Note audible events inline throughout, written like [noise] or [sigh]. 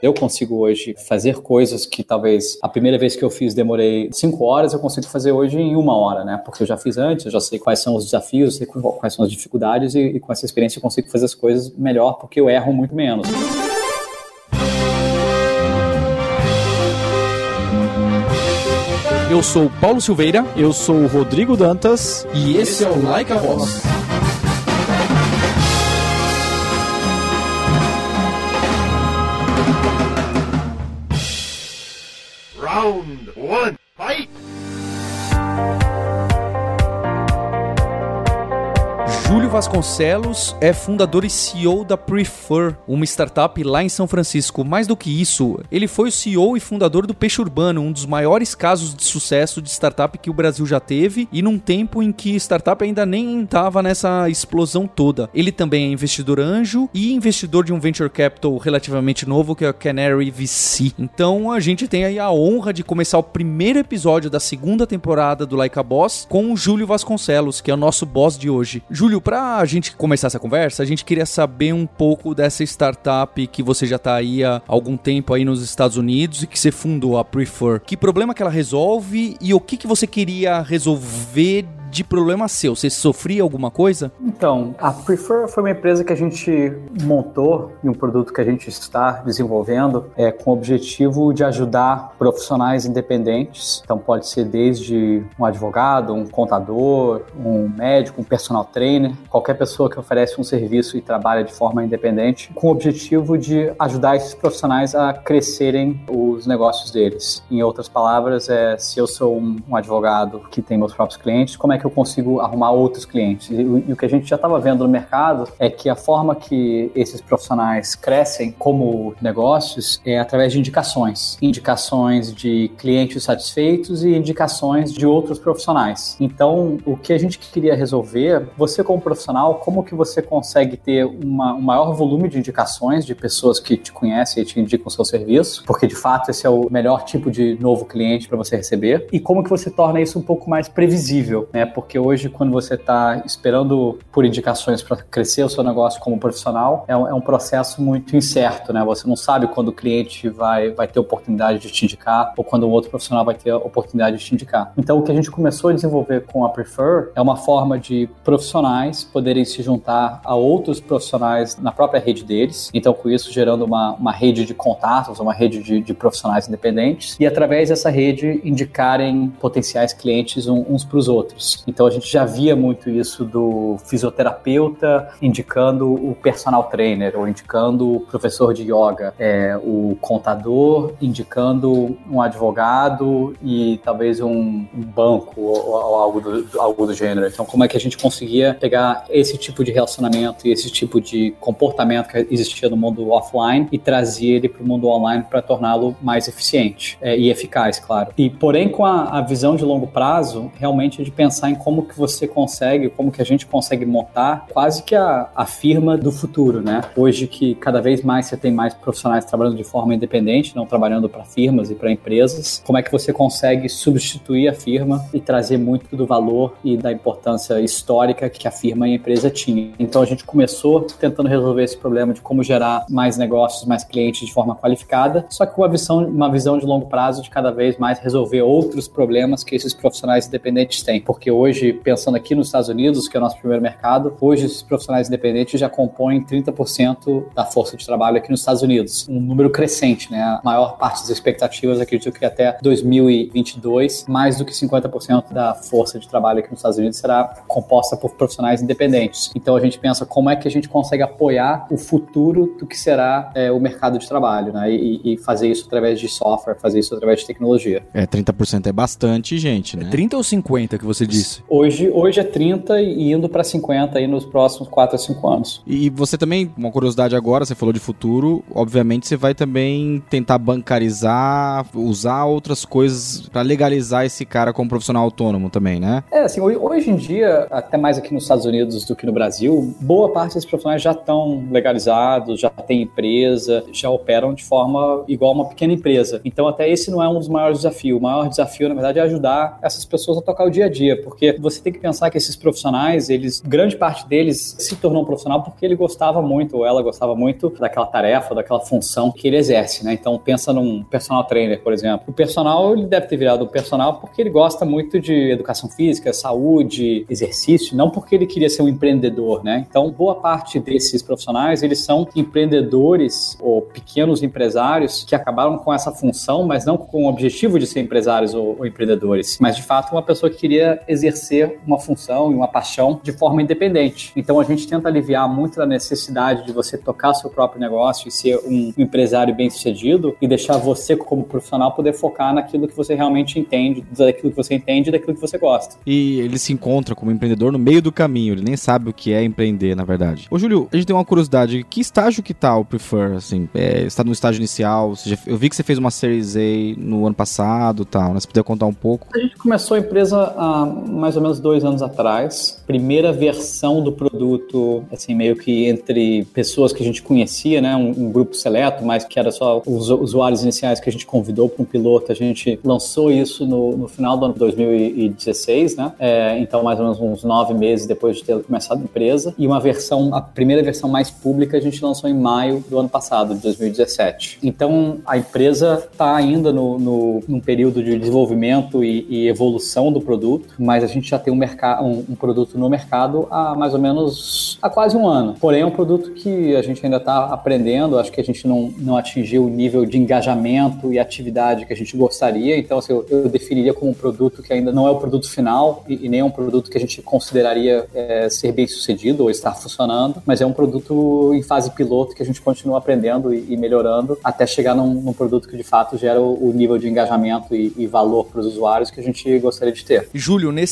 Eu consigo hoje fazer coisas que talvez a primeira vez que eu fiz demorei cinco horas, eu consigo fazer hoje em uma hora, né? Porque eu já fiz antes, eu já sei quais são os desafios, sei quais são as dificuldades e, e com essa experiência eu consigo fazer as coisas melhor porque eu erro muito menos. Eu sou Paulo Silveira, eu sou Rodrigo Dantas e esse é o Like a Boss. Round one, Júlio Vasconcelos é fundador e CEO da Prefer, uma startup lá em São Francisco. Mais do que isso, ele foi o CEO e fundador do Peixe Urbano, um dos maiores casos de sucesso de startup que o Brasil já teve e num tempo em que startup ainda nem estava nessa explosão toda. Ele também é investidor anjo e investidor de um venture capital relativamente novo que é o Canary VC. Então a gente tem aí a honra de começar o primeiro episódio da segunda temporada do Like a Boss com o Júlio Vasconcelos, que é o nosso boss de hoje. Júlio, Júlio, para a gente começar essa conversa, a gente queria saber um pouco dessa startup que você já está aí há algum tempo aí nos Estados Unidos e que você fundou, a Prefer. Que problema que ela resolve e o que, que você queria resolver de problema seu? Você sofria alguma coisa? Então, a Prefer foi uma empresa que a gente montou e um produto que a gente está desenvolvendo é, com o objetivo de ajudar profissionais independentes. Então, pode ser desde um advogado, um contador, um médico, um personal trainer, qualquer pessoa que oferece um serviço e trabalha de forma independente, com o objetivo de ajudar esses profissionais a crescerem os negócios deles. Em outras palavras, é se eu sou um, um advogado que tem meus próprios clientes, como é que eu consigo arrumar outros clientes. E, e o que a gente já estava vendo no mercado é que a forma que esses profissionais crescem como negócios é através de indicações. Indicações de clientes satisfeitos e indicações de outros profissionais. Então, o que a gente queria resolver, você como profissional, como que você consegue ter uma, um maior volume de indicações de pessoas que te conhecem e te indicam o seu serviço, porque de fato esse é o melhor tipo de novo cliente para você receber, e como que você torna isso um pouco mais previsível, né? Porque hoje, quando você está esperando por indicações para crescer o seu negócio como profissional, é um, é um, processo muito incerto, né? Você não sabe quando o cliente vai, vai ter oportunidade de te indicar ou quando um outro profissional vai ter oportunidade de te indicar. Então, o que a gente começou a desenvolver com a Prefer é uma forma de profissionais poderem se juntar a outros profissionais na própria rede deles. Então, com isso, gerando uma, uma rede de contatos, uma rede de, de profissionais independentes e, através dessa rede, indicarem potenciais clientes uns para os outros. Então a gente já via muito isso do fisioterapeuta indicando o personal trainer ou indicando o professor de yoga, é, o contador indicando um advogado e talvez um, banco ou, ou, algo, do, algo do gênero. Então como é que a gente conseguia pegar esse tipo de relacionamento e esse tipo de comportamento que existia no mundo offline e trazer ele para o mundo online para torná-lo mais eficiente é, e eficaz, claro. E porém com a, a visão de longo prazo, realmente de pensar pensar em como que você consegue, como que a gente consegue montar quase que a, a firma do futuro, né? Hoje que cada vez mais você tem mais profissionais trabalhando de forma independente, não trabalhando para firmas e para empresas, como é que você consegue substituir a firma e trazer muito do valor e da importância histórica que a firma e a empresa tinha. Então a gente começou tentando resolver esse problema de como gerar mais negócios, mais clientes de forma qualificada, só que com uma visão, uma visão de longo prazo de cada vez mais resolver outros problemas que esses profissionais independentes têm, porque hoje, pensando aqui nos Estados Unidos, que é o nosso primeiro mercado, hoje esses profissionais independentes já compõem 30% da força de trabalho aqui nos Estados Unidos. Um número crescente, né? A maior parte das expectativas, acredito que até 2022, mais do que 50% da força de trabalho aqui nos Estados Unidos será composta por profissionais independentes. Então a gente pensa como é que a gente consegue apoiar o futuro do que será é, o mercado de trabalho, né? E, e, fazer isso através de software, fazer isso através de tecnologia. É, 30% é bastante, gente, né? É 30 ou 50 que você disse? Disse. Hoje, hoje é 30 e indo para 50 aí nos próximos 4 a 5 anos. E você também, uma curiosidade agora, você falou de futuro, obviamente você vai também tentar bancarizar, usar outras coisas para legalizar esse cara como profissional autônomo também, né? É, assim, hoje em dia, até mais aqui nos Estados Unidos do que no Brasil, boa parte desses profissionais já estão legalizados, já tem empresa, já operam de forma igual a uma pequena empresa. Então, até esse não é um dos maiores desafios. O maior desafio, na verdade, é ajudar essas pessoas a tocar o dia a dia, porque porque você tem que pensar que esses profissionais, eles, grande parte deles se tornou um profissional porque ele gostava muito, ou ela gostava muito daquela tarefa, daquela função que ele exerce, né? Então pensa num personal trainer, por exemplo. O personal, ele deve ter virado um personal porque ele gosta muito de educação física, saúde, exercício, não porque ele queria ser um empreendedor, né? Então, boa parte desses profissionais, eles são empreendedores ou pequenos empresários que acabaram com essa função, mas não com o objetivo de ser empresários ou, ou empreendedores, mas de fato uma pessoa que queria exercer uma função e uma paixão de forma independente. Então, a gente tenta aliviar muito da necessidade de você tocar seu próprio negócio e ser um empresário bem-sucedido e deixar você como profissional poder focar naquilo que você realmente entende, daquilo que você entende e daquilo que você gosta. E ele se encontra como empreendedor no meio do caminho, ele nem sabe o que é empreender, na verdade. Ô, Júlio, a gente tem uma curiosidade, que estágio que tá o Prefer, assim, é, está no estágio inicial, seja, eu vi que você fez uma Series A no ano passado tal, né? Se puder contar um pouco. A gente começou a empresa há mais ou menos dois anos atrás, primeira versão do produto, assim, meio que entre pessoas que a gente conhecia, né, um, um grupo seleto, mas que era só os usuários iniciais que a gente convidou para um piloto, a gente lançou isso no, no final do ano 2016, né? É, então, mais ou menos uns nove meses depois de ter começado a empresa. E uma versão, a primeira versão mais pública, a gente lançou em maio do ano passado, de 2017. Então, a empresa está ainda no, no, num período de desenvolvimento e, e, evolução do produto, mas a gente já tem um, um, um produto no mercado há mais ou menos há quase um ano. Porém, é um produto que a gente ainda está aprendendo, acho que a gente não, não atingiu o nível de engajamento e atividade que a gente gostaria. Então, assim, eu, eu definiria como um produto que ainda não é o produto final e, e nem é um produto que a gente consideraria é, ser bem sucedido ou estar funcionando, mas é um produto em fase piloto que a gente continua aprendendo e, e melhorando até chegar num, num, produto que de fato gera o, o nível de engajamento e, e valor para os usuários que a gente gostaria de ter. Júlio, nesse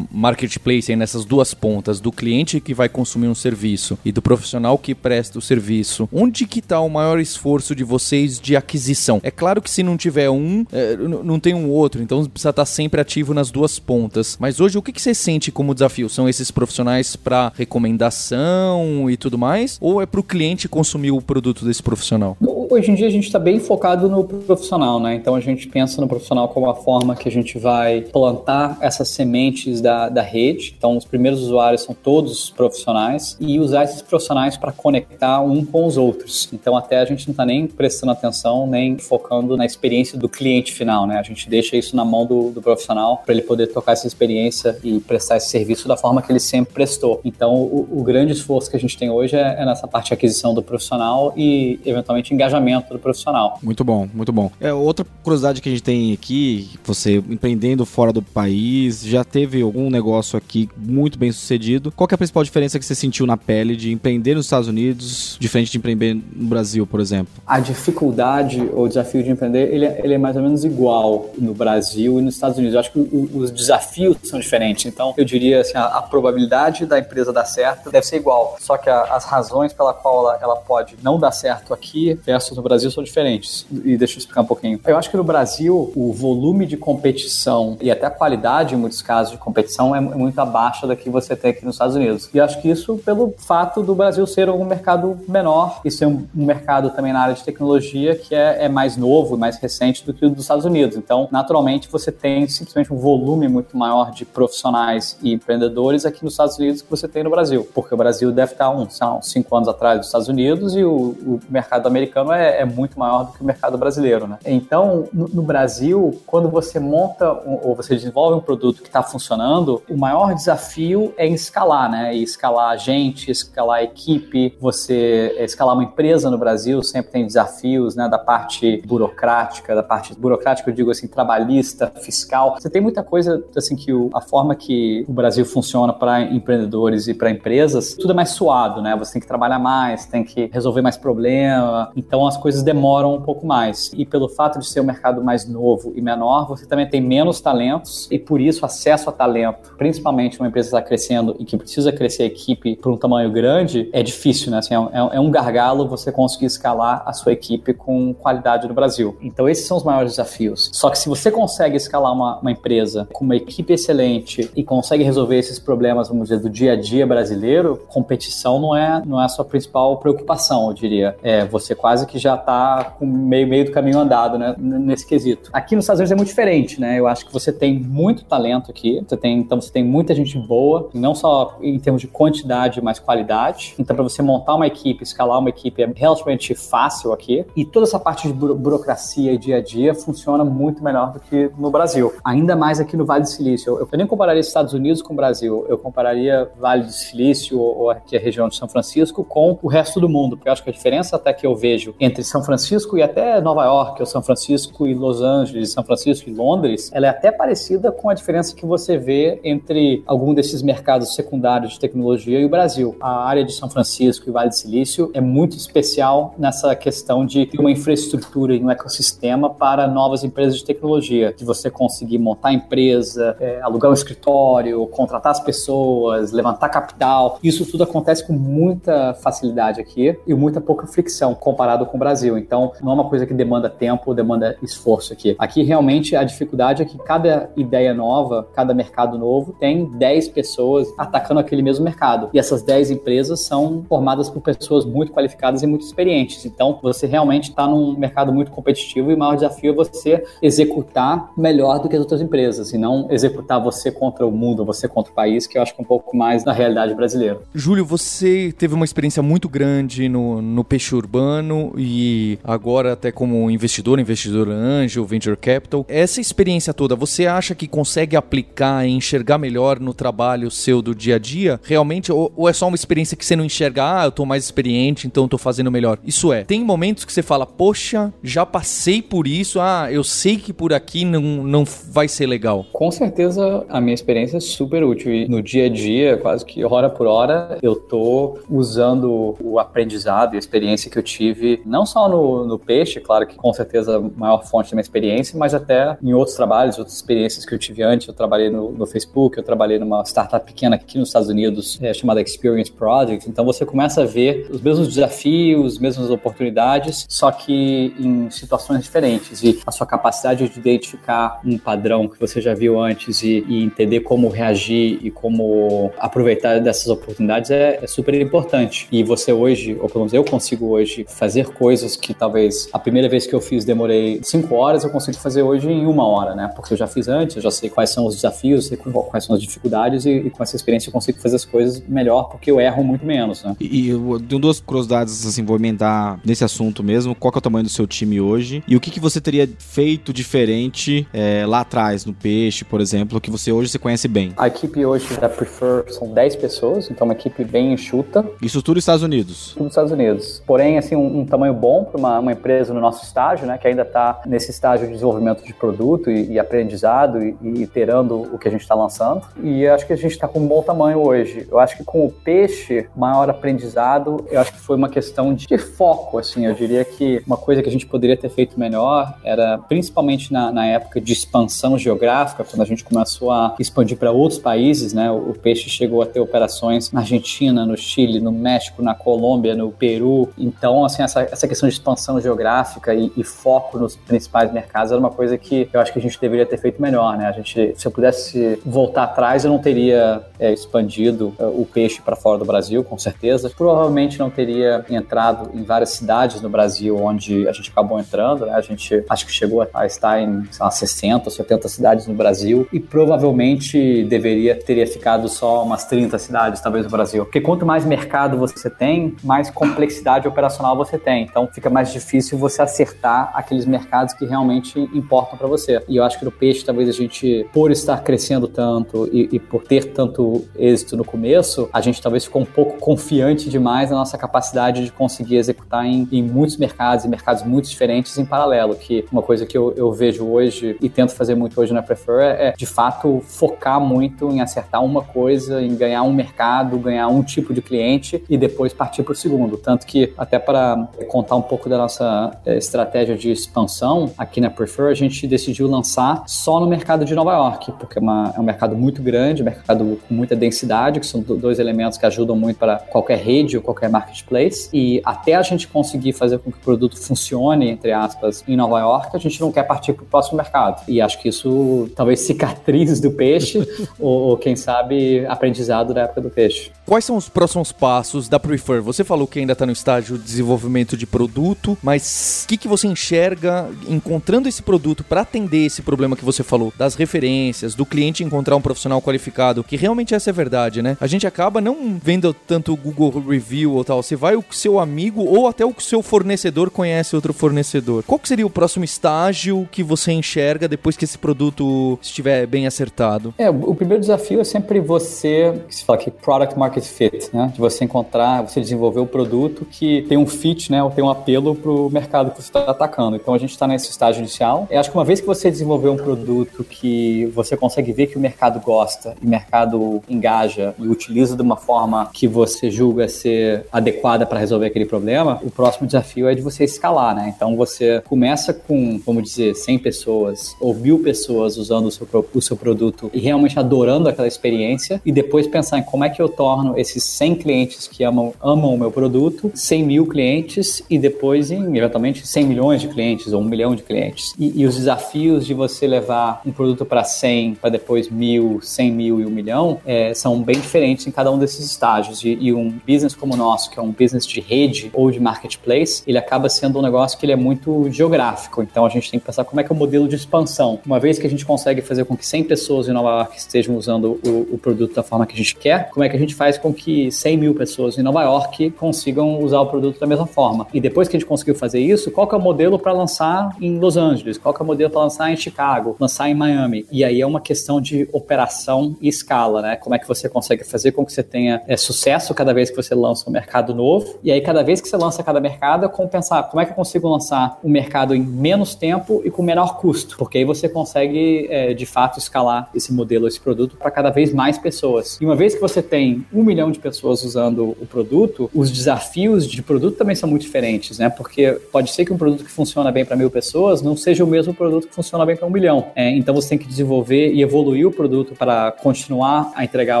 marketplace, aí, nessas duas pontas, do cliente que vai consumir um serviço e do profissional que presta o serviço, onde que está o maior esforço de vocês de aquisição? É claro que se não tiver um, é, não tem um outro, então precisa estar tá sempre ativo nas duas pontas. Mas hoje, o que, que você sente como desafio? São esses profissionais para recomendação e tudo mais? Ou é para o cliente consumir o produto desse profissional? Hoje em dia a gente está bem focado no profissional, né? Então a gente pensa no profissional como a forma que a gente vai plantar essas sementes da, da rede. Então os primeiros usuários são todos profissionais e usar esses profissionais para conectar um com os outros. Então até a gente não está nem prestando atenção, nem focando na experiência do cliente final, né? A gente deixa isso na mão do, do profissional para ele poder tocar essa experiência e prestar esse serviço da forma que ele sempre prestou. Então o, o grande esforço que a gente tem hoje é, é nessa parte de aquisição do profissional e eventualmente engajamento do profissional. Muito bom, muito bom. É, outra curiosidade que a gente tem aqui, você empreendendo fora do país, já teve algum negócio aqui muito bem sucedido. Qual é a principal diferença que você sentiu na pele de empreender nos Estados Unidos, diferente de empreender no Brasil, por exemplo? A dificuldade ou desafio de empreender, ele é, ele é mais ou menos igual no Brasil e nos Estados Unidos. Eu acho que o, os desafios são diferentes. Então, eu diria assim, a, a, probabilidade da empresa dar certo deve ser igual. Só que a, as razões pela qual ela, ela pode não dar certo aqui versus no Brasil são diferentes. E deixa eu explicar um pouquinho. Eu acho que no Brasil, o volume de competição e até a qualidade, muitos casos, de competição é, muito abaixo da que você tem aqui nos Estados Unidos. E acho que isso pelo fato do Brasil ser um mercado menor e ser um mercado também na área de tecnologia que é, é mais novo, mais recente do que o dos Estados Unidos. Então, naturalmente, você tem simplesmente um volume muito maior de profissionais e empreendedores aqui nos Estados Unidos que você tem no Brasil. Porque o Brasil deve estar uns, uns cinco anos atrás dos Estados Unidos e o, o mercado americano é, é, muito maior do que o mercado brasileiro, né? Então, no, no Brasil, quando você monta um, ou você desenvolve um produto que está funcionando, o maior desafio é escalar, né? E escalar gente, escalar equipe, você escalar uma empresa no Brasil sempre tem desafios, né? Da parte burocrática, da parte burocrática, eu digo assim, trabalhista, fiscal. Você tem muita coisa, assim, que o, a forma que o Brasil funciona para empreendedores e para empresas, tudo é mais suado, né? Você tem que trabalhar mais, tem que resolver mais problema, então as coisas demoram um pouco mais. E pelo fato de ser um mercado mais novo e menor, você também tem menos talentos e por isso acesso a talento, principalmente uma empresa que está crescendo e que precisa crescer a equipe por um tamanho grande, é difícil, né? Assim, é, é um gargalo você conseguir escalar a sua equipe com qualidade no Brasil. Então esses são os maiores desafios. Só que se você consegue escalar uma, uma empresa com uma equipe excelente e consegue resolver esses problemas, vamos dizer, do dia a dia brasileiro, competição não é, não é a sua principal preocupação, eu diria. É, você quase que já está com meio, meio do caminho andado, né, nesse quesito. Aqui nos Estados Unidos é muito diferente, né? Eu acho que você tem muito talento aqui, você tem, então você tem muita gente boa, não só em termos de quantidade, mas qualidade. Então, para você montar uma equipe, escalar uma equipe é relativamente fácil aqui. E toda essa parte de burocracia e dia a dia funciona muito melhor do que no Brasil. Ainda mais aqui no Vale do Silício. Eu, eu nem compararia Estados Unidos com o Brasil, eu compararia Vale do Silício ou, ou aqui a região de São Francisco com o resto do mundo, porque eu acho que a diferença até que eu vejo entre São Francisco e até Nova York, ou São Francisco e Los Angeles, São Francisco e Londres, ela é até parecida com a diferença que você vê entre algum desses mercados secundários de tecnologia e o Brasil. A área de São Francisco e Vale do Silício é muito especial nessa questão de ter uma infraestrutura e um ecossistema para novas empresas de tecnologia, de você conseguir montar empresa, é, alugar um escritório, contratar as pessoas, levantar capital. Isso tudo acontece com muita facilidade aqui e muita pouca fricção comparado com o Brasil. Então, não é uma coisa que demanda tempo, demanda esforço aqui. Aqui, realmente, a dificuldade é que cada ideia nova, cada mercado novo, tem 10 pessoas atacando aquele mesmo mercado. E essas 10 empresas são formadas por pessoas muito qualificadas e muito experientes. Então, você realmente está num mercado muito competitivo e o maior desafio é você executar melhor do que as outras empresas e não executar você contra o mundo, você contra o país, que eu acho que é um pouco mais da realidade brasileira. Júlio, você teve uma experiência muito grande no, no peixe urbano e agora até como investidor, investidor anjo, venture capital. Essa experiência toda, você acha que consegue aplicar e enxergar melhor no trabalho seu do dia a dia? Realmente? Ou, ou é só uma experiência que você não enxerga, ah, eu tô mais experiente, então eu tô fazendo melhor? Isso é, tem momentos que você fala, poxa, já passei por isso, ah, eu sei que por aqui não, não vai ser legal. Com certeza a minha experiência é super útil e no dia a dia, quase que hora por hora, eu tô usando o aprendizado e a experiência que eu tive, não só no, no peixe, claro que com certeza a maior fonte da minha experiência, mas até em outros trabalhos, outras experiências que eu tive antes. Eu trabalhei no, no Facebook, eu trabalhei numa startup pequena aqui nos Estados Unidos, é, chamada Experience Project. Então você começa a ver os mesmos desafios, as mesmas oportunidades, só que em situações diferentes. E a sua capacidade de identificar um padrão que você já viu antes e, e entender como reagir e como aproveitar dessas oportunidades é, é super importante. E você hoje, ou pelo menos eu consigo hoje, fazer coisas que talvez a primeira vez que eu fiz demorei cinco horas, eu consigo fazer hoje em uma hora, né? Porque eu já fiz antes, eu já sei quais são os desafios, sei quais são as dificuldades e, e com essa experiência eu consigo fazer as coisas melhor porque eu erro muito menos, né? E, e eu tenho duas curiosidades, assim, vou emendar nesse assunto mesmo. Qual é o tamanho do seu time hoje? E o que, que você teria feito diferente é, lá atrás, no Peixe, por exemplo, que você hoje se conhece bem? A equipe hoje da Prefer são 10 pessoas, então é uma equipe bem enxuta. Isso tudo nos Estados Unidos? Tudo nos Estados Unidos. Porém, assim, um, um tamanho bom para uma, uma, empresa no nosso estágio, né, que ainda está nesse estágio de desenvolvimento de produto e, e aprendizado e, e, o que a gente está lançando. E acho que a gente está com um bom tamanho hoje. Eu acho que com o peixe, maior aprendizado, eu acho que foi uma questão de foco, assim. Eu diria que uma coisa que a gente poderia ter feito melhor era, principalmente na, na época de expansão geográfica, quando a gente começou a expandir para outros países, né? O, o peixe chegou a ter operações na Argentina, no Chile, no México, na Colômbia, no Peru. Então, assim, essa, essa questão de expansão geográfica e, e, foco nos principais mercados era uma coisa que eu acho que a gente deveria ter feito melhor, né? A gente, se eu pudesse voltar atrás, eu não teria é, expandido é, o peixe para fora do Brasil, com certeza. Provavelmente não teria entrado em várias cidades no Brasil onde a gente acabou entrando, né? A gente acho que chegou a estar em lá, 60, 70 cidades no Brasil e provavelmente deveria teria ficado só umas 30 cidades, talvez, no Brasil. Porque quanto mais mercado você tem, mais complexidade operacional você tem. Então fica mais difícil você acertar aqueles mercados que realmente importam para você. E eu acho que no peixe, talvez a gente, por estar crescendo tanto e, e, por ter tanto êxito no começo, a gente talvez ficou um pouco confiante demais na nossa capacidade de conseguir executar em, em muitos mercados e mercados muito diferentes em paralelo. Que uma coisa que eu, eu vejo hoje e tento fazer muito hoje na Prefer é, de fato, focar muito em acertar uma coisa, em ganhar um mercado, ganhar um tipo de cliente e depois partir para o segundo. Tanto que, até para contar um pouco da nossa é, estratégia de expansão aqui na Prefer, a gente decidiu lançar só no mercado de Nova York, porque é, uma, é um mercado muito grande, um mercado com muita densidade, que são dois elementos que ajudam muito para qualquer rede ou qualquer marketplace. E até a gente conseguir fazer com que o produto funcione, entre aspas, em Nova York, a gente não quer partir para o próximo mercado. E acho que isso talvez cicatriz do peixe, [laughs] ou, ou, quem sabe aprendizado da época do peixe. Quais são os próximos passos da Prefer? Você falou que ainda está no estágio de desenvolvimento desenvolvimento de produto, mas o que, que você enxerga encontrando esse produto para atender esse problema que você falou, das referências, do cliente encontrar um profissional qualificado, que realmente essa é a verdade, né? A gente acaba não vendo tanto o Google Review ou tal, você vai o seu amigo ou até o seu fornecedor conhece outro fornecedor. Qual seria o próximo estágio que você enxerga depois que esse produto estiver bem acertado? É, o primeiro desafio é sempre você, que se fala aqui, product market fit, né? De você encontrar, você desenvolver o produto que tem um fit, né? Ou tem um apelo para o mercado que você está atacando. Então a gente está nesse estágio inicial. Eu acho que uma vez que você desenvolver um produto que você consegue ver que o mercado gosta e o mercado engaja e utiliza de uma forma que você julga ser adequada para resolver aquele problema, o próximo desafio é de você escalar, né? Então você começa com, vamos dizer, 100 pessoas ou mil pessoas usando o seu, o seu produto e realmente adorando aquela experiência e depois pensar em como é que eu torno esses 100 clientes que amam, amam o meu produto, 100 mil clientes e depois em eventualmente 100 milhões de clientes ou um milhão de clientes. E, e os desafios de você levar um produto para 100, para depois mil, 100 mil e um milhão é, são bem diferentes em cada um desses estágios. E, e um business como o nosso, que é um business de rede ou de marketplace, ele acaba sendo um negócio que ele é muito geográfico. Então a gente tem que pensar como é que é o modelo de expansão. Uma vez que a gente consegue fazer com que 100 pessoas em Nova York estejam usando o, o produto da forma que a gente quer, como é que a gente faz com que 100 mil pessoas em Nova York consigam usar o produto da mesma forma? E depois que a gente conseguiu fazer isso, qual que é o modelo para lançar em Los Angeles? Qual que é o modelo para lançar em Chicago? Lançar em Miami? E aí é uma questão de operação e escala, né? Como é que você consegue fazer com que você tenha é, sucesso cada vez que você lança um mercado novo? E aí cada vez que você lança cada mercado, é compensar como é que eu consigo lançar um mercado em menos tempo e com menor custo? Porque aí você consegue é, de fato escalar esse modelo, esse produto para cada vez mais pessoas. E uma vez que você tem um milhão de pessoas usando o produto, os desafios de produto também são muito diferentes, né? Porque pode ser que um produto que funciona bem para mil pessoas não seja o mesmo produto que funciona bem para um milhão. É, então você tem que desenvolver e evoluir o produto para continuar a entregar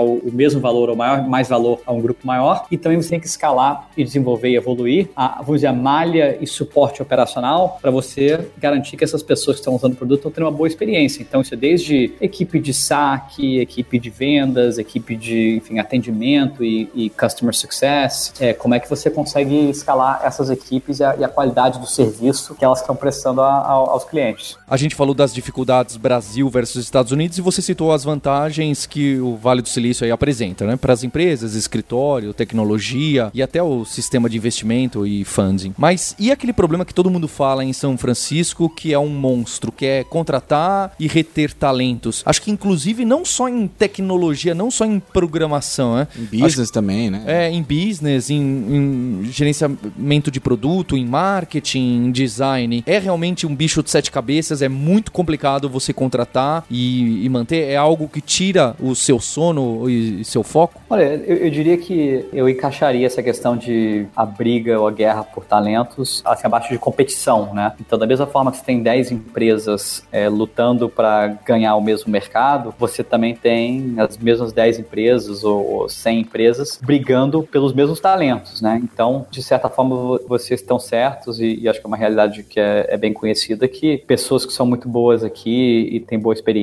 o, o, mesmo valor ou maior, mais valor a um grupo maior. E também você tem que escalar e desenvolver e evoluir a, vamos dizer, a malha e suporte operacional para você garantir que essas pessoas que estão usando o produto estão tendo uma boa experiência. Então isso é desde equipe de saque, equipe de vendas, equipe de enfim, atendimento e, e customer success. É, como é que você consegue escalar essas equipes e a, e a qualidade do serviço que elas estão prestando a, a, aos clientes. A gente falou das dificuldades Brasil versus Estados Unidos e você citou as vantagens que o Vale do Silício aí apresenta, né? Para as empresas, escritório, tecnologia e até o sistema de investimento e funding. Mas e aquele problema que todo mundo fala em São Francisco, que é um monstro, que é contratar e reter talentos? Acho que inclusive não só em tecnologia, não só em programação, né? Em business Acho, também, né? É, em business, em, em gerenciamento de produto, em marketing, em design. É realmente um bicho de sete cabeças, é muito complicado você contratar e, e manter. É algo que tira o seu sono e, e seu foco? Olha, eu, eu, diria que eu encaixaria essa questão de a briga ou a guerra por talentos assim, abaixo de competição, né? Então, da mesma forma que você tem 10 empresas é, lutando para ganhar o mesmo mercado, você também tem as mesmas 10 empresas ou, ou 100 empresas brigando pelos mesmos talentos, né? Então, de certa forma, vocês estão certos e, e acho que é uma realidade que é, é, bem conhecida que pessoas que são muito boas aqui e têm boa experiência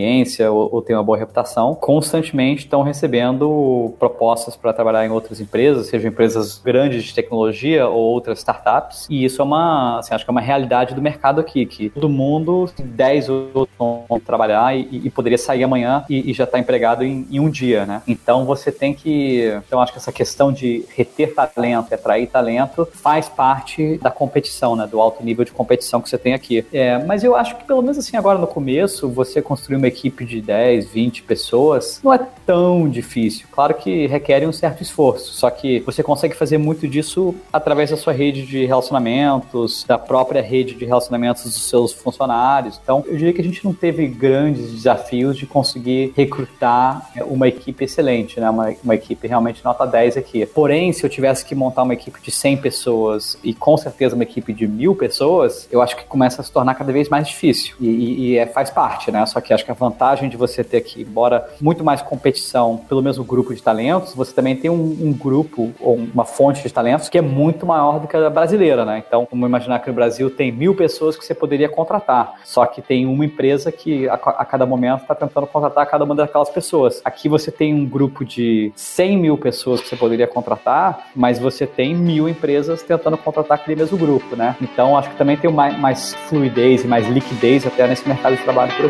ou, ou têm uma boa reputação, constantemente estão recebendo propostas para trabalhar em outras empresas, sejam empresas grandes de tecnologia ou outras startups. E isso é uma, assim, acho que é uma realidade do mercado aqui, que todo mundo, 10 outros vão trabalhar e, e, poderia sair amanhã e, e já está empregado em, em, um dia, né? Então você tem que, então acho que essa questão de reter talento e atrair talento faz parte da competição, né? Do alto nível de competição que você tem aqui. É, mas eu acho que pelo menos assim agora no começo, você construir uma equipe de 10, 20 pessoas não é tão difícil. Claro que requer um certo esforço, só que você consegue fazer muito disso através da sua rede de relacionamentos, da própria rede de relacionamentos dos seus funcionários. Então, eu diria que a gente não teve grandes desafios de conseguir recrutar uma equipe excelente, né? Uma, uma equipe realmente nota 10 aqui. Porém, se eu tivesse que montar uma equipe de 100 pessoas e com certeza uma equipe de mil pessoas, eu acho que começa a se tornar cada vez mais difícil. E, e, e é, faz parte, né? Só que acho que a vantagem de você ter aqui, embora muito mais competição pelo mesmo grupo de talentos, você também tem um, um grupo ou uma fonte de talentos que é muito maior do que a brasileira, né? Então, vamos imaginar que no Brasil tem mil pessoas que você poderia contratar, só que tem uma empresa que a, a cada momento está tentando contratar cada uma daquelas pessoas. Aqui você tem um grupo de 100 mil pessoas que você poderia contratar, mas você tem mil empresas tentando contratar aquele mesmo grupo, né? Então acho que também tem mais, mais fluidez e mais liquidez até nesse mercado de trabalho por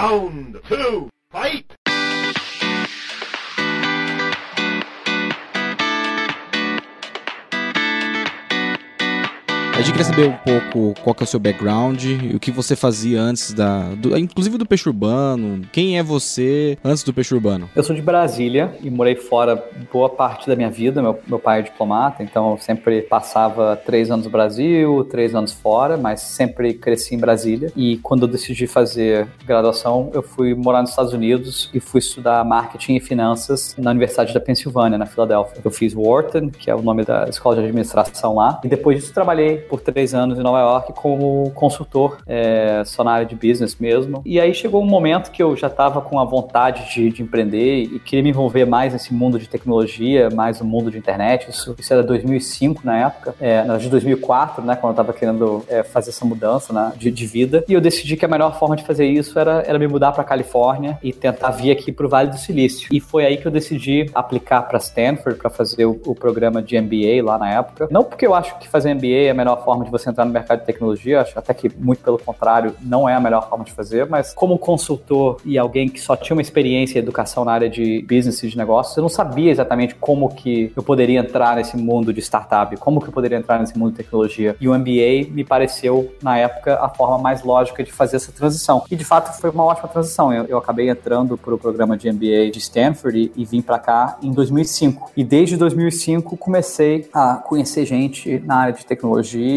Round two, fight! A gente queria saber um pouco qual é o seu background, o que você fazia antes da. Do, inclusive do peixe urbano. Quem é você antes do peixe urbano? Eu sou de Brasília e morei fora boa parte da minha vida. Meu, meu pai é diplomata, então eu sempre passava três anos no Brasil, três anos fora, mas sempre cresci em Brasília. E quando eu decidi fazer graduação, eu fui morar nos Estados Unidos e fui estudar marketing e finanças na Universidade da Pensilvânia, na Filadélfia. Eu fiz Wharton, que é o nome da escola de administração lá, e depois disso trabalhei por três anos em Nova York como consultor, é, só na área de business mesmo. E aí chegou um momento que eu já estava com a vontade de, de, empreender e queria me envolver mais nesse mundo de tecnologia, mais no mundo de internet. Isso, isso era 2005 na época, é, de 2004, né, quando eu estava querendo é, fazer essa mudança né, de, de, vida. E eu decidi que a melhor forma de fazer isso era, era me mudar para Califórnia e tentar vir aqui para o Vale do Silício. E foi aí que eu decidi aplicar para Stanford para fazer o, o programa de MBA lá na época. Não porque eu acho que fazer MBA é a melhor forma de você entrar no mercado de tecnologia, acho até que muito pelo contrário, não é a melhor forma de fazer, mas como consultor e alguém que só tinha uma experiência em educação na área de business e de negócios, eu não sabia exatamente como que eu poderia entrar nesse mundo de startup, como que eu poderia entrar nesse mundo de tecnologia. E o MBA me pareceu, na época, a forma mais lógica de fazer essa transição. E de fato foi uma ótima transição. Eu, eu acabei entrando para o programa de MBA de Stanford e, e vim para cá em 2005. E desde 2005 comecei a conhecer gente na área de tecnologia,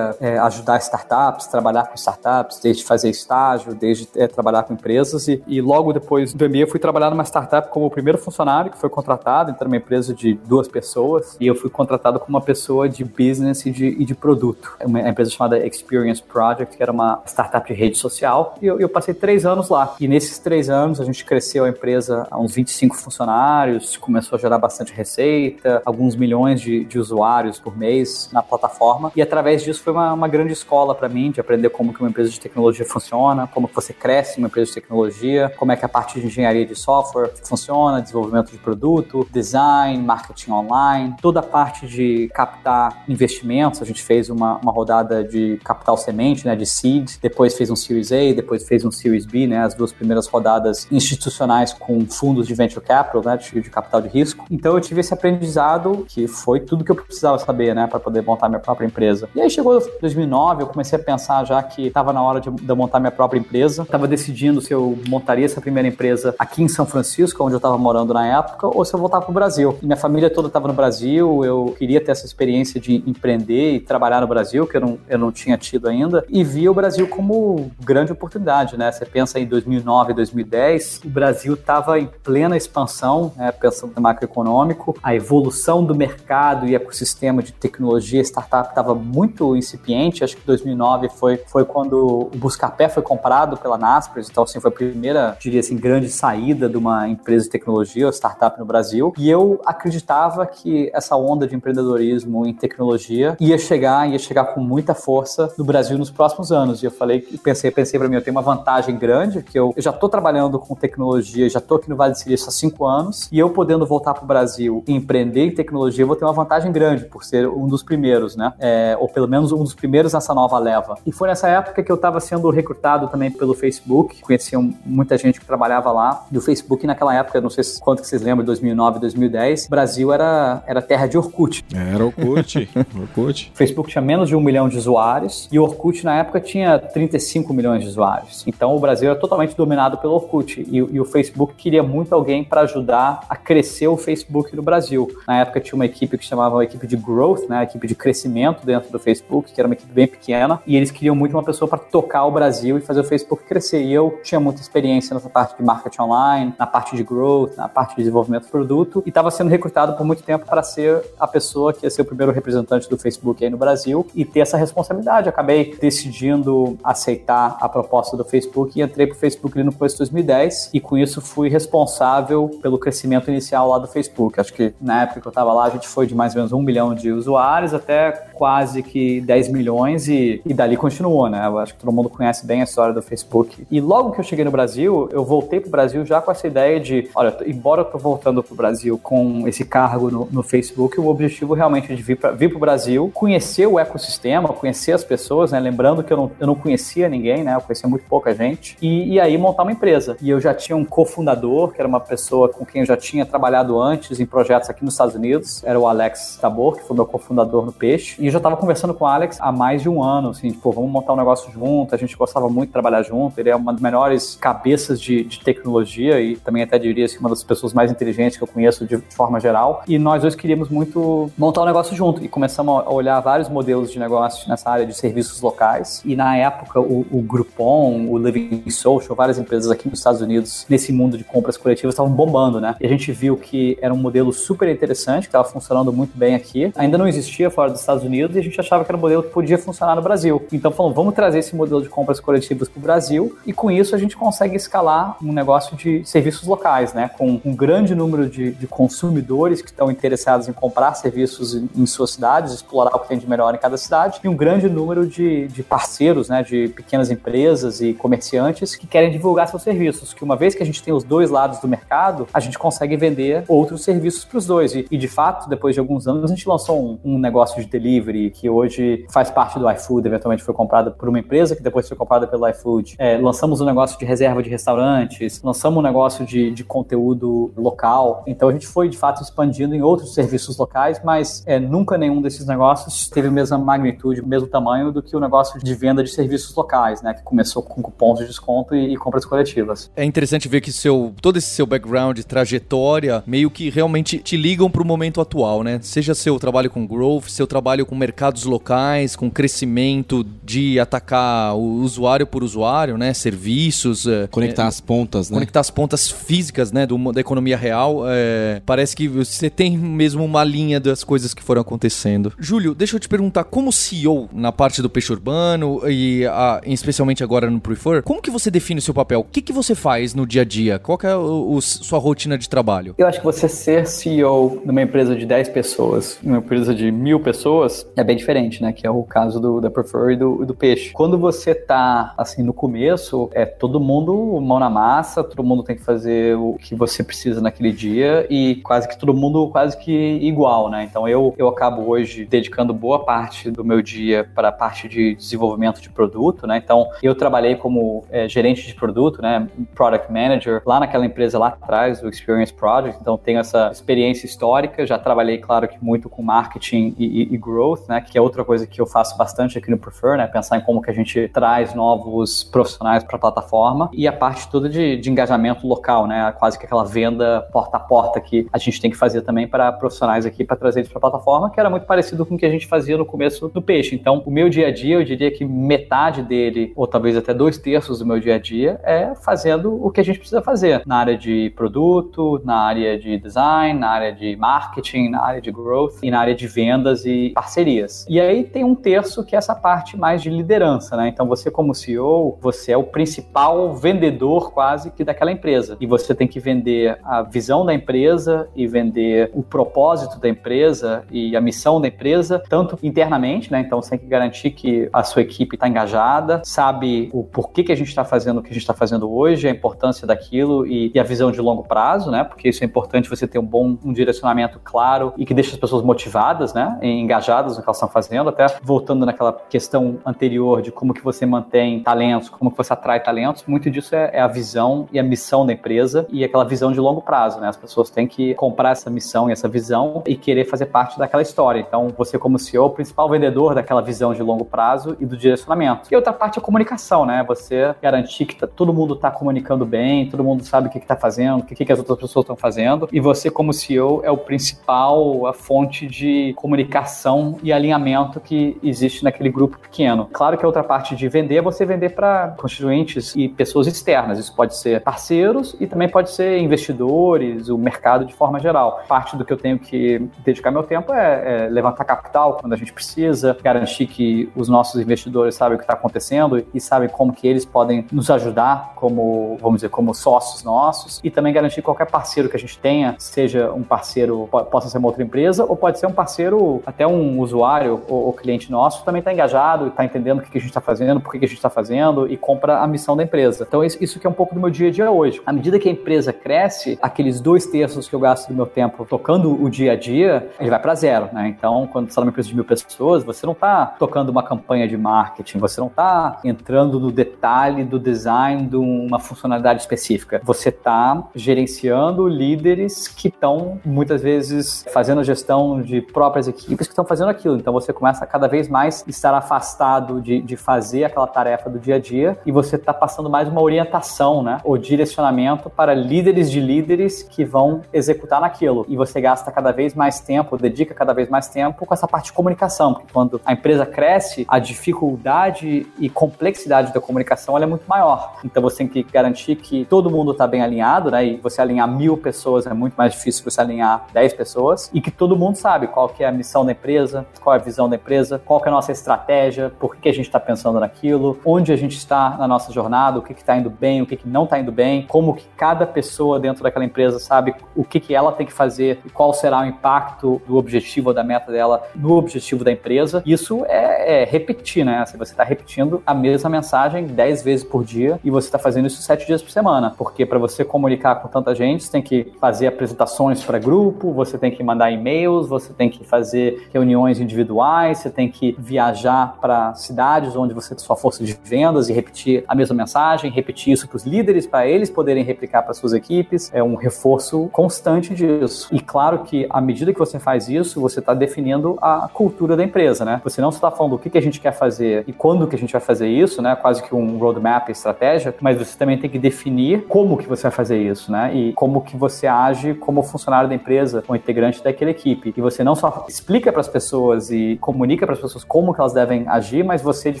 é, ajudar startups, trabalhar com startups, desde fazer estágio, desde é, trabalhar com empresas. E, e, logo depois do MBA, fui trabalhar numa startup como o primeiro funcionário que foi contratado, então uma empresa de duas pessoas. E eu fui contratado como uma pessoa de business e de, e de produto. É uma empresa chamada Experience Project, que era uma startup de rede social. E eu, eu passei três anos lá. E nesses três anos, a gente cresceu a empresa a uns 25 funcionários, começou a gerar bastante receita, alguns milhões de, de usuários por mês na plataforma. E através disso foi uma, uma grande escola para mim de aprender como que uma empresa de tecnologia funciona, como que você cresce uma empresa de tecnologia, como é que a parte de engenharia de software funciona, desenvolvimento de produto, design, marketing online, toda a parte de captar investimentos. A gente fez uma, uma rodada de capital semente, né, de seed, depois fez um Series A, depois fez um Series B, né, as duas primeiras rodadas institucionais com fundos de venture capital, né, de, de capital de risco. Então eu tive esse aprendizado que foi tudo que eu precisava saber, né, para poder montar minha própria empresa. E aí chegou 2009, eu comecei a pensar já que estava na hora de, eu montar minha própria empresa. Estava decidindo se eu montaria essa primeira empresa aqui em São Francisco, onde eu estava morando na época, ou se eu voltar para o Brasil. Minha família toda estava no Brasil, eu queria ter essa experiência de empreender e trabalhar no Brasil, que eu não, eu não tinha tido ainda, e via o Brasil como grande oportunidade, né? Você pensa em 2009, 2010, o Brasil estava em plena expansão, né? pensando no macroeconômico, a evolução do mercado e ecossistema de tecnologia startup estava muito incipiente, acho que 2009 foi, foi quando o Buscapé foi comprado pela Naspers, então assim, foi a primeira, diria assim, grande saída de uma empresa de tecnologia, ou startup no Brasil, e eu acreditava que essa onda de empreendedorismo em tecnologia ia chegar, ia chegar com muita força no Brasil nos próximos anos, e eu falei, pensei, pensei para mim, eu tenho uma vantagem grande, que eu, eu já estou trabalhando com tecnologia, já estou aqui no Vale do Silício há cinco anos, e eu podendo voltar para o Brasil e empreender em tecnologia, eu vou ter uma vantagem grande, por ser um dos primeiros, né, é, ou pelo menos um dos primeiros nessa nova leva. E foi nessa época que eu estava sendo recrutado também pelo Facebook, conheciam muita gente que trabalhava lá. E o Facebook naquela época, não sei quanto que vocês lembram, 2009, 2010, Brasil era, era terra de Orkut. Era Orkut, [laughs] Orkut. O Facebook tinha menos de um milhão de usuários e o Orkut na época tinha 35 milhões de usuários. Então o Brasil era totalmente dominado pelo Orkut e, e o Facebook queria muito alguém para ajudar a crescer o Facebook no Brasil. Na época tinha uma equipe que chamava a equipe de growth, né, a equipe de crescimento dentro do Facebook, que era uma equipe bem pequena, e eles queriam muito uma pessoa para tocar o Brasil e fazer o Facebook crescer. E eu tinha muita experiência nessa parte de marketing online, na parte de growth, na parte de desenvolvimento do produto, e estava sendo recrutado por muito tempo para ser a pessoa que ia ser o primeiro representante do Facebook aí no Brasil e ter essa responsabilidade. acabei decidindo aceitar a proposta do Facebook e entrei para o Facebook ali no começo de 2010, e com isso fui responsável pelo crescimento inicial lá do Facebook. Acho que na época que eu estava lá, a gente foi de mais ou menos um milhão de usuários até quase Facebook 10 milhões e, e dali continuou, né? Eu acho que todo mundo conhece bem a história do Facebook. E logo que eu cheguei no Brasil, eu voltei pro Brasil já com essa ideia de, olha, embora eu tô voltando pro Brasil com esse cargo no, no Facebook, o objetivo realmente é de vir, pra, vir pro Brasil, conhecer o ecossistema, conhecer as pessoas, né? Lembrando que eu não, eu não conhecia ninguém, né? Eu conhecia muito pouca gente. E, e aí montar uma empresa. E eu já tinha um cofundador, que era uma pessoa com quem eu já tinha trabalhado antes em projetos aqui nos Estados Unidos, era o Alex Tabor, que foi meu cofundador no Peixe. E eu já estava conversando com o Alex há mais de um ano, assim, tipo, vamos montar um negócio junto, a gente gostava muito de trabalhar junto, ele é uma das melhores cabeças de, de tecnologia e também até diria assim, uma das pessoas mais inteligentes que eu conheço de, de forma geral. E nós dois queríamos muito montar um negócio junto e começamos a olhar vários modelos de negócio nessa área de serviços locais. E na época, o, o Groupon, o Living Social, várias empresas aqui nos Estados Unidos, nesse mundo de compras coletivas, estavam bombando, né? E a gente viu que era um modelo super interessante, que estava funcionando muito bem aqui. Ainda não existia fora dos Estados Unidos e a gente achava que era um modelo que podia funcionar no Brasil. Então, falamos, vamos trazer esse modelo de compras coletivas para o Brasil e com isso a gente consegue escalar um negócio de serviços locais, né? Com um grande número de, de consumidores que estão interessados em comprar serviços em, em, suas cidades, explorar o que tem de melhor em cada cidade e um grande número de, de parceiros, né? De pequenas empresas e comerciantes que querem divulgar seus serviços. Que uma vez que a gente tem os dois lados do mercado, a gente consegue vender outros serviços para os dois. E, e, de fato, depois de alguns anos, a gente lançou um, um, negócio de delivery que hoje faz parte do iFood, eventualmente foi comprado por uma empresa que depois foi comprada pelo iFood. É, lançamos um negócio de reserva de restaurantes, lançamos um negócio de, de conteúdo local. Então a gente foi de fato expandindo em outros serviços locais, mas é, nunca nenhum desses negócios teve a mesma magnitude, o mesmo tamanho do que o negócio de venda de serviços locais, né? Que começou com cupons de desconto e, e compras coletivas. É interessante ver que seu, todo esse seu background, trajetória, meio que realmente te ligam para o momento atual, né? Seja seu trabalho com growth, seu trabalho com mercados locais, com crescimento de atacar o usuário por usuário, né? Serviços. É, conectar é, as pontas, né? Conectar as pontas físicas, né? Do, da economia real. É, parece que você tem mesmo uma linha das coisas que foram acontecendo. Júlio, deixa eu te perguntar, como CEO na parte do peixe urbano e a, especialmente agora no Prefer, como que você define o seu papel? O que, que você faz no dia a dia? Qual é a sua rotina de trabalho? Eu acho que você ser CEO numa empresa de 10 pessoas, numa empresa de mil pessoas, é bem diferente, né? Que é o caso do, da Prefer e do, do peixe. Quando você tá, assim, no começo, é todo mundo mão na massa, todo mundo tem que fazer o que você precisa naquele dia e quase que todo mundo quase que igual, né? Então eu, eu acabo hoje dedicando boa parte do meu dia para a parte de desenvolvimento de produto, né? Então eu trabalhei como é, gerente de produto, né? Product Manager lá naquela empresa lá atrás, do Experience Project, então tenho essa experiência histórica, já trabalhei, claro, que muito com marketing e, e, e growth, né? Que é outra coisa que eu faço bastante aqui no Prefer, né? Pensar em como que a gente traz novos profissionais para a plataforma e a parte toda de, de engajamento local, né? Quase que aquela venda porta a porta que a gente tem que fazer também para profissionais aqui para trazer eles para a plataforma, que era muito parecido com o que a gente fazia no começo do peixe. Então, o meu dia a dia, eu diria que metade dele, ou talvez até dois terços do meu dia a dia, é fazendo o que a gente precisa fazer na área de produto, na área de design, na área de marketing, na área de growth e na área de vendas e parcerias. E aí tem um terço que é essa parte mais de liderança, né? Então, você como CEO, você é o principal vendedor quase que daquela empresa. E você tem que vender a visão da empresa e vender o propósito da empresa e a missão da empresa, tanto internamente, né? Então você tem que garantir que a sua equipe está engajada, sabe o porquê que a gente está fazendo o que a gente está fazendo hoje, a importância daquilo e, e, a visão de longo prazo, né? Porque isso é importante você ter um bom um direcionamento claro e que deixe as pessoas motivadas, né? E engajadas no que elas estão fazendo. Até voltando naquela questão anterior de como que você mantém talentos, como que você atrai talentos, muito disso é, é a visão e a missão da empresa e aquela visão de longo prazo, né? As pessoas têm que comprar essa missão e essa visão e querer fazer parte daquela história. Então, você como CEO, o principal vendedor daquela visão de longo prazo e do direcionamento. E outra parte é a comunicação, né? Você garantir que tá, todo mundo está comunicando bem, todo mundo sabe o que está fazendo, o que, que as outras pessoas estão fazendo. E você como CEO é o principal, a fonte de comunicação e alinhamento que existe naquele grupo pequeno. Claro que a outra parte de vender é você vender para constituintes e pessoas externas. Isso pode ser parceiros e também pode ser investidores, o mercado de forma geral. Parte do que eu tenho que dedicar meu tempo é, é levantar capital quando a gente precisa, garantir que os nossos investidores sabem o que está acontecendo e sabem como que eles podem nos ajudar como, vamos dizer, como sócios nossos e também garantir que qualquer parceiro que a gente tenha, seja um parceiro, possa ser uma outra empresa ou pode ser um parceiro, até um usuário o, o cliente nosso também está engajado, está entendendo o que, que a gente está fazendo, por que, que a gente está fazendo e compra a missão da empresa. Então, isso, isso que é um pouco do meu dia a dia hoje. À medida que a empresa cresce, aqueles dois terços que eu gasto do meu tempo tocando o dia a dia, ele vai para zero, né? Então, quando você está numa empresa de mil pessoas, você não está tocando uma campanha de marketing, você não está entrando no detalhe do design de uma funcionalidade específica. Você está gerenciando líderes que estão muitas vezes fazendo gestão de próprias equipes que estão fazendo aquilo. Então você começa a cada vez mais estar afastado de, de fazer aquela tarefa do dia a dia e você está passando mais uma orientação, né? O direcionamento para líderes de líderes que vão executar naquilo. E você gasta cada vez mais tempo, dedica cada vez mais tempo com essa parte de comunicação. Porque quando a empresa cresce, a dificuldade e complexidade da comunicação é muito maior. Então você tem que garantir que todo mundo está bem alinhado, né? E você alinhar mil pessoas é muito mais difícil que você alinhar dez pessoas. E que todo mundo sabe qual que é a missão da empresa, qual é a visão da empresa, qual que é a nossa estratégia, por que a gente está pensando naquilo, onde a gente está na nossa jornada, o que está indo bem, o que, que não está indo bem, como que cada pessoa dentro daquela empresa sabe o que, que ela tem que fazer e qual será o impacto do objetivo ou da meta dela no objetivo da empresa. Isso é, é repetir, né? Assim, você está repetindo a mesma mensagem dez vezes por dia e você está fazendo isso sete dias por semana, porque para você comunicar com tanta gente, você tem que fazer apresentações para grupo, você tem que mandar e-mails, você tem que fazer reuniões individuais, você tem que viajar para cidades onde você tem sua força de vendas e repetir a mesma mensagem, repetir isso para os líderes, para eles poderem replicar para suas equipes. É um reforço constante disso. E claro que à medida que você faz isso, você está definindo a cultura da empresa, né? Você não está falando o que, que a gente quer fazer e quando que a gente vai fazer isso, né? Quase que um roadmap estratégia, mas você também tem que definir como que você vai fazer isso, né? E como que você age como funcionário da empresa, ou integrante daquela equipe. E você não só explica para as pessoas e comunica para as pessoas como que elas devem agir, mas você de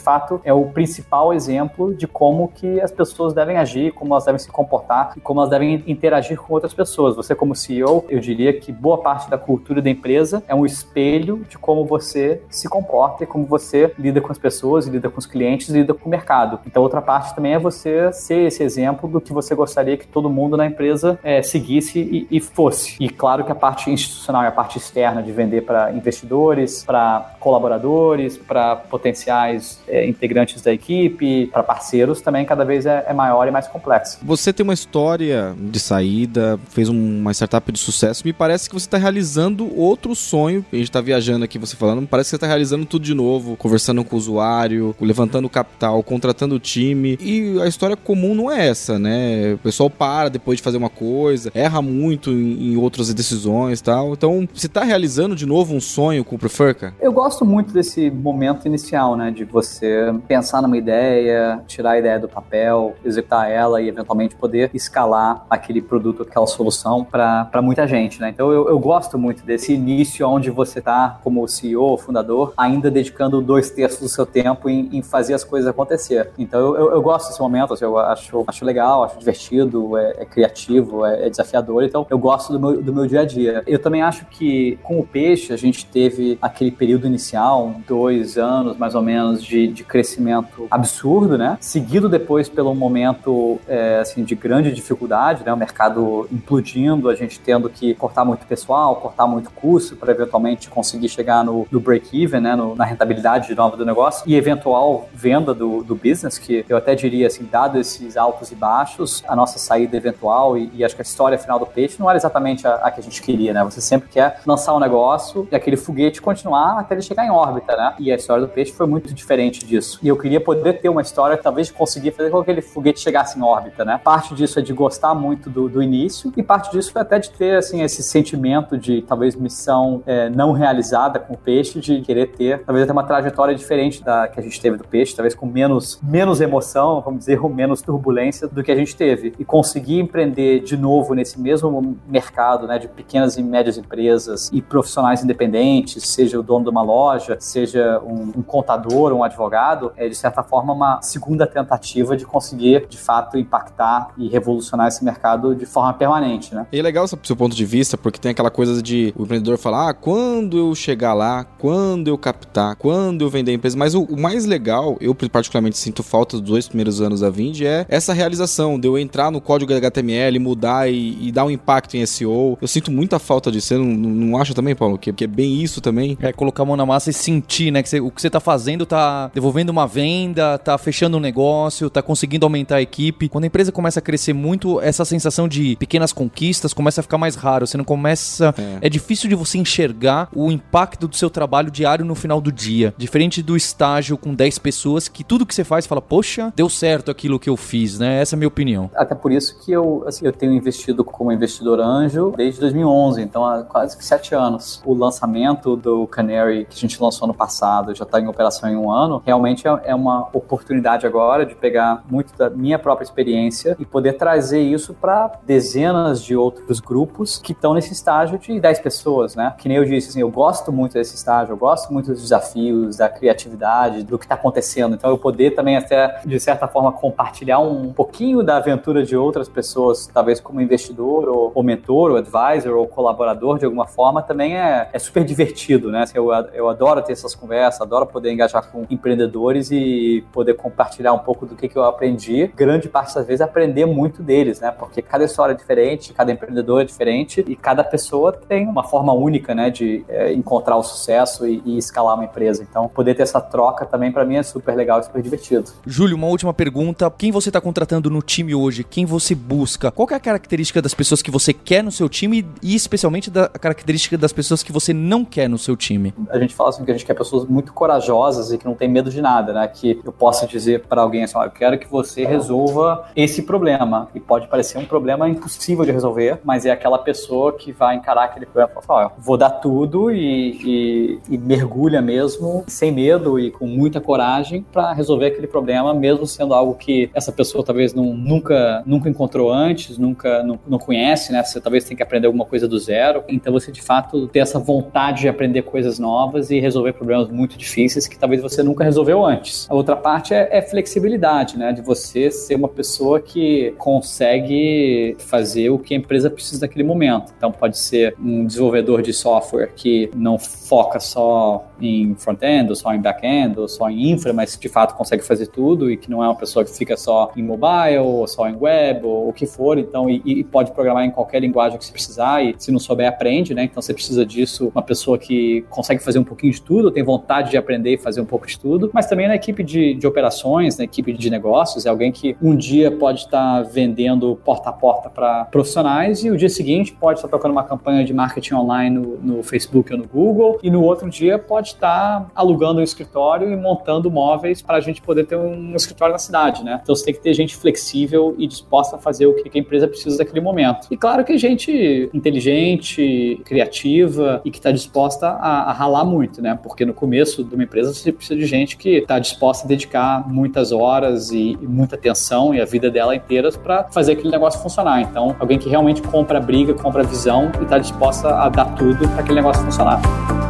fato é o principal exemplo de como que as pessoas devem agir, como elas devem se comportar e como elas devem interagir com outras pessoas. Você como CEO, eu diria que boa parte da cultura da empresa é um espelho de como você se comporta e como você lida com as pessoas, lida com os clientes, lida com o mercado. Então outra parte também é você ser esse exemplo do que você gostaria que todo mundo na empresa é, seguisse e, e fosse. E claro que a parte institucional e a parte externa de vender para investidores, para colaboradores, para potenciais é, integrantes da equipe, para parceiros, também cada vez é, é, maior e mais complexa. Você tem uma história de saída, fez uma startup de sucesso, me parece que você está realizando outro sonho. A gente está viajando aqui, você falando, parece que você está realizando tudo de novo, conversando com o usuário, levantando capital, contratando o time. E a história comum não é essa, né? O pessoal para depois de fazer uma coisa, erra muito em, em outras decisões e tal. Então, você está realizando de novo um sonho com o Preferca? Eu gosto muito desse momento inicial, né? De você pensar numa ideia, tirar a ideia do papel, executar ela e eventualmente poder escalar aquele produto, aquela solução para muita gente, né? Então, eu, eu gosto muito desse início onde você está como CEO, fundador, ainda dedicando dois terços do seu tempo em, em fazer as coisas acontecer. Então, eu, eu, eu gosto desse momento, assim, eu acho, acho legal, acho divertido, é, é criativo, é, é, desafiador. Então, eu gosto do meu, do meu dia a dia. Eu também acho que com o peixe a gente teve aquele período inicial, dois anos mais ou menos, de, de crescimento absurdo, né? Seguido depois pelo momento é, assim, de grande dificuldade, né? O mercado implodindo, a gente tendo que cortar muito pessoal, cortar muito custo para eventualmente conseguir chegar no, no break-even, né? No, na rentabilidade de nova do negócio e eventual venda do, do business, que eu até diria assim, dado esses altos e baixos, a nossa saída eventual e, e acho que a história final do peixe não era exatamente a, a que a gente queria, né? Você sempre quer lançar um negócio e aquele foguete continuar até ele chegar em órbita, né? E a história do peixe foi muito diferente disso. E eu queria poder ter uma história, talvez, de conseguir fazer com que aquele foguete chegasse em órbita, né? Parte disso é de gostar muito do, do início e parte disso é até de ter, assim, esse sentimento de, talvez, missão é, não realizada com o peixe, de querer ter, talvez, até uma trajetória diferente da que a gente teve do peixe, talvez com menos, menos emoção, vamos dizer, ou menos turbulência do que a gente teve. E conseguir empreender de novo nesse mesmo mercado, né, de pequenas e médias empresas e profissionais independentes, seja o dono de uma loja, seja um, um contador, um advogado, é de certa forma uma segunda tentativa de conseguir de fato impactar e revolucionar esse mercado de forma permanente, né? E é legal esse seu ponto de vista, porque tem aquela coisa de o empreendedor falar, ah, quando eu chegar lá, quando eu captar, quando eu vender a empresa, mas o, o, mais legal, eu particularmente sinto falta dos dois primeiros anos da Vind, é essa realização de eu entrar no código HTML, mudar e, e dar um impacto em SEO. Eu sinto muita falta disso. Você não, não acha também, Paulo? Que, que é bem isso também? É colocar a mão na massa e sentir, né? Que você, o que você tá fazendo tá devolvendo uma venda, tá fechando um negócio, tá conseguindo aumentar a equipe. Quando a empresa começa a crescer muito, essa sensação de pequenas conquistas começa a ficar mais raro. Você não começa. É, é difícil de você enxergar o impacto do seu trabalho diário no final do dia. Diferente do estágio com 10 pessoas, que tudo que você faz fala, poxa, deu certo aquilo que eu fiz, né? Essa é a minha opinião. Até por isso que eu, assim, eu tenho investido como investidor anjo desde 2011, então há quase que sete anos. O lançamento do Canary que a gente lançou no passado, já está em operação em um ano, realmente é, é uma oportunidade agora de pegar muito da minha própria experiência e poder trazer isso para dezenas de outros grupos que estão nesse estágio de 10 pessoas, né? Que nem eu disse, assim, eu gosto muito desse estágio, eu gosto muito dos desafios, da criatividade, do que está acontecendo. Então eu poder também até, de certa forma, compartilhar um pouquinho da aventura de outras pessoas, talvez como investidor ou, ou mentor, ou advisor, ou colaborador de alguma forma, também é, é super divertido, né? Assim, eu, eu adoro ter essas conversas, adoro poder engajar com empreendedores e poder compartilhar um pouco do que, que eu aprendi. Grande parte das vezes aprender muito deles, né? Porque cada história é diferente, cada empreendedor é diferente e cada pessoa tem uma forma única, né, de é, encontrar o sucesso e, e, escalar uma empresa. Então, poder ter essa troca também para mim é super legal e super divertido. Júlio, uma última pergunta: quem você está contratando no time hoje? Quem você busca? Qual é a característica das pessoas que você quer no seu time e especialmente da característica das pessoas que você não quer no seu time? A gente fala assim que a gente quer pessoas muito corajosas e que não tem medo de nada, né? Que eu possa dizer para alguém assim, eu quero que você resolva esse problema e pode parecer um problema impossível de resolver, mas é aquela pessoa que vai encarar aquele problema e falar, oh, vou dar tudo e, e, e mergulha mesmo sem medo e com muita coragem para resolver aquele problema, mesmo sendo algo que essa pessoa talvez não, nunca, nunca encontrou antes, nunca não, não conhece, né? Você talvez tenha que aprender alguma coisa do zero. Então você de fato ter essa vontade de aprender coisas novas e resolver problemas muito difíceis que talvez você nunca resolveu antes. A outra parte é, é flexibilidade, né? De você ser uma pessoa que consegue fazer o que a empresa precisa naquele momento. Então pode ser um desenvolvedor de software que não foca só em front-end, ou só em back-end, ou só em infra, mas de fato consegue fazer tudo e que não é uma pessoa que fica só em mobile, ou só em web, ou o que for, então, e, e pode programar em qualquer linguagem que você precisar, e se não souber, aprende, né? Então você precisa disso, uma pessoa que consegue fazer um pouquinho de tudo, tem vontade de aprender e fazer um pouco de tudo, mas também na equipe de, de operações, na equipe de negócios, é alguém que um dia pode estar vendendo porta a porta para profissionais e o dia seguinte pode estar tocando uma campanha de marketing online no, no Facebook ou no Google, e no outro dia pode estar alugando um escritório e montando móveis para a gente poder ter um escritório na cidade, né? Então você tem que ter gente flexível e disposta a fazer o que a empresa precisa naquele momento. E claro que gente inteligente, criativa e que está disposta a, a, ralar muito, né? Porque no começo de uma empresa você precisa de gente que está disposta a dedicar muitas horas e, e muita atenção e a vida dela inteira para fazer aquele negócio funcionar. Então, alguém que realmente compra a briga, compra a visão e está disposta a dar tudo para aquele negócio funcionar.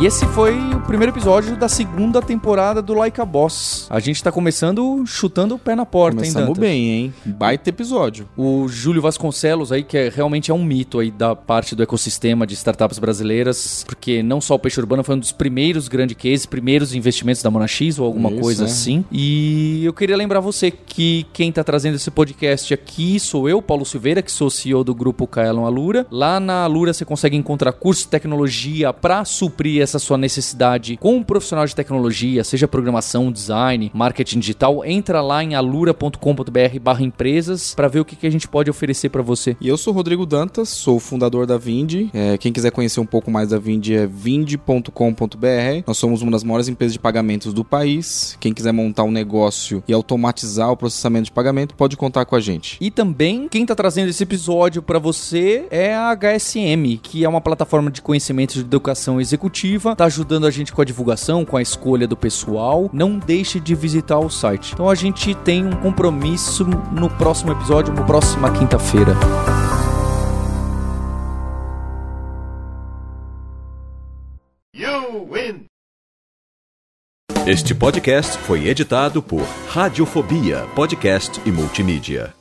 E esse foi o primeiro episódio da segunda temporada do Like a Boss. A gente tá começando chutando o pé na porta, Começamos hein, Dantas? bem, hein? Baita episódio. O Júlio Vasconcelos aí, que é, realmente é um mito aí da parte do ecossistema de startups brasileiras, porque não só o Peixe Urbano foi um dos primeiros grandes cases, primeiros investimentos da Monax ou alguma Isso, coisa é. assim. E eu queria lembrar você que quem tá trazendo esse podcast aqui sou eu, Paulo Silveira, que sou CEO do grupo Kaelon Alura. Lá na Alura você consegue encontrar curso de tecnologia para suprir essa sua necessidade com um profissional de tecnologia, seja programação, design, marketing digital, entra lá em alura.com.br empresas para ver o que, que a gente pode oferecer para você. E eu sou Rodrigo Dantas, sou o fundador da Vind. É, quem quiser conhecer um pouco mais da Vind é vind.com.br. Nós somos uma das maiores empresas de pagamentos do país. Quem quiser montar um negócio e automatizar o processamento de pagamento, pode contar com a gente. E também, quem está trazendo esse episódio para você é a HSM, que é uma plataforma de conhecimento de educação executiva tá ajudando a gente com a divulgação, com a escolha do pessoal. Não deixe de visitar o site. Então a gente tem um compromisso no próximo episódio, na próxima quinta-feira. Este podcast foi editado por Radiofobia, podcast e multimídia.